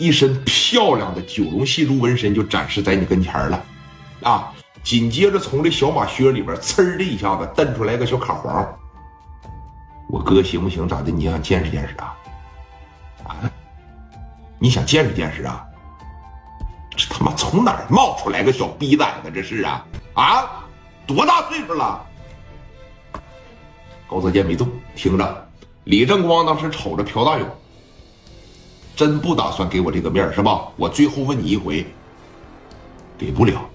一身漂亮的九龙戏珠纹身就展示在你跟前了，啊！紧接着从这小马靴里边呲的一下子蹬出来个小卡簧。我哥行不行？咋的？你想见识见识啊？啊？你想见识见识啊？这他妈从哪儿冒出来个小逼崽子？这是啊啊！多大岁数了？高泽健没动，听着。李正光当时瞅着朴大勇，真不打算给我这个面是吧？我最后问你一回，给不了。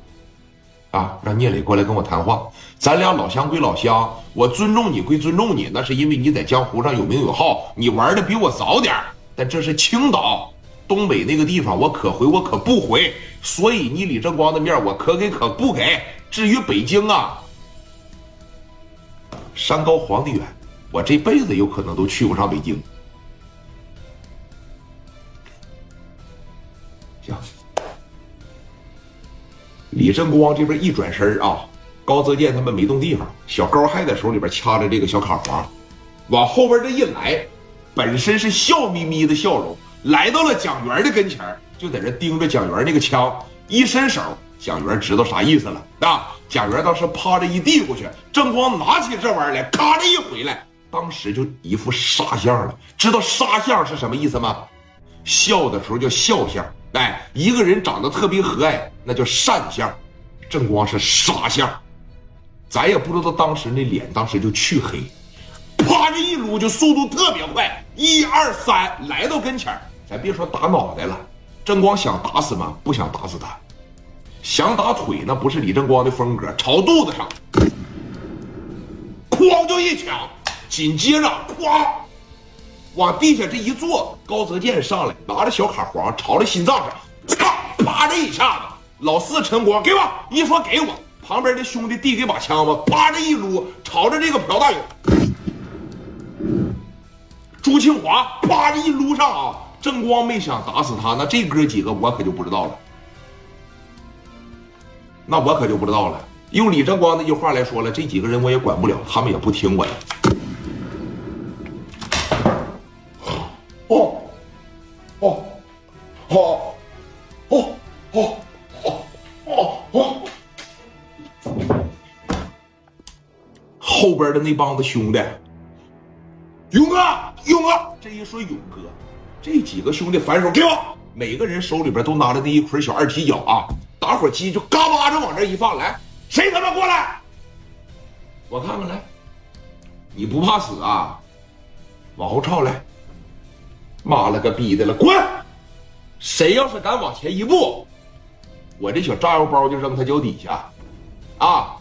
啊，让聂磊过来跟我谈话。咱俩老乡归老乡，我尊重你归尊重你，那是因为你在江湖上有名有号，你玩的比我早点但这是青岛、东北那个地方，我可回我可不回。所以你李正光的面我可给可不给。至于北京啊，山高皇帝远，我这辈子有可能都去不上北京。行。李正光这边一转身啊，高泽健他们没动地方，小高还在手里边掐着这个小卡簧，往后边这一来，本身是笑眯眯的笑容，来到了蒋元的跟前就在这盯着蒋元那个枪，一伸手，蒋元知道啥意思了啊！蒋元当时趴着一递过去，正光拿起这玩意儿来，咔的一回来，当时就一副杀相了。知道杀相是什么意思吗？笑的时候叫笑相。哎，一个人长得特别和蔼，那叫善相；正光是傻相，咱也不知道当时那脸，当时就黢黑，啪这一撸就速度特别快，一二三来到跟前咱别说打脑袋了，正光想打死吗？不想打死他，想打腿那不是李正光的风格，朝肚子上，哐就一枪，紧接着哐。往地下这一坐，高泽健上来，拿着小卡簧朝着心脏上，啪啪这一下子，老四陈光给我一说给我，旁边的兄弟递给把枪吧，啪这一撸，朝着这个朴大勇，朱庆华啪这一撸上啊，正光没想打死他，那这哥几个我可就不知道了，那我可就不知道了。用李正光那句话来说了，这几个人我也管不了，他们也不听我的。哦，哦，哦，哦，哦，哦，哦，后边的那帮子兄弟，勇哥，勇哥，这一说勇哥，这几个兄弟反手给我，每个人手里边都拿着那一捆小二踢脚啊，打火机就嘎巴着往这一放，来，谁他妈过来？我看看来，你不怕死啊？往后撤来。妈了个逼的了，滚！谁要是敢往前一步，我这小炸药包就扔他脚底下。啊，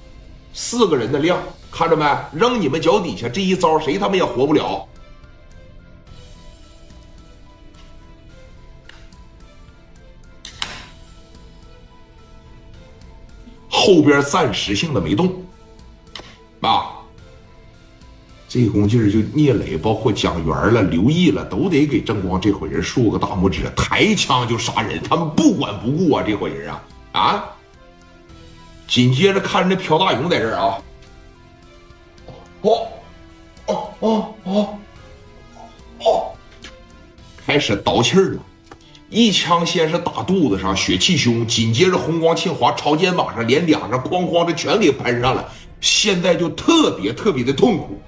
四个人的量，看着没？扔你们脚底下，这一招谁他妈也活不了。后边暂时性的没动，这功劲儿，就聂磊，包括蒋元了、刘毅了，都得给正光这伙人竖个大拇指。抬枪就杀人，他们不管不顾啊！这伙人啊啊！紧接着看着朴大勇在这儿啊，哦哦哦哦哦，开始倒气儿了，一枪先是打肚子上，血气胸，紧接着红光庆华朝肩膀上，连两上哐哐的全给喷上了，现在就特别特别的痛苦。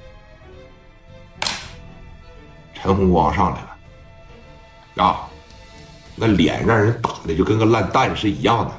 陈红光上来了，啊，那脸让人打的就跟个烂蛋是一样的。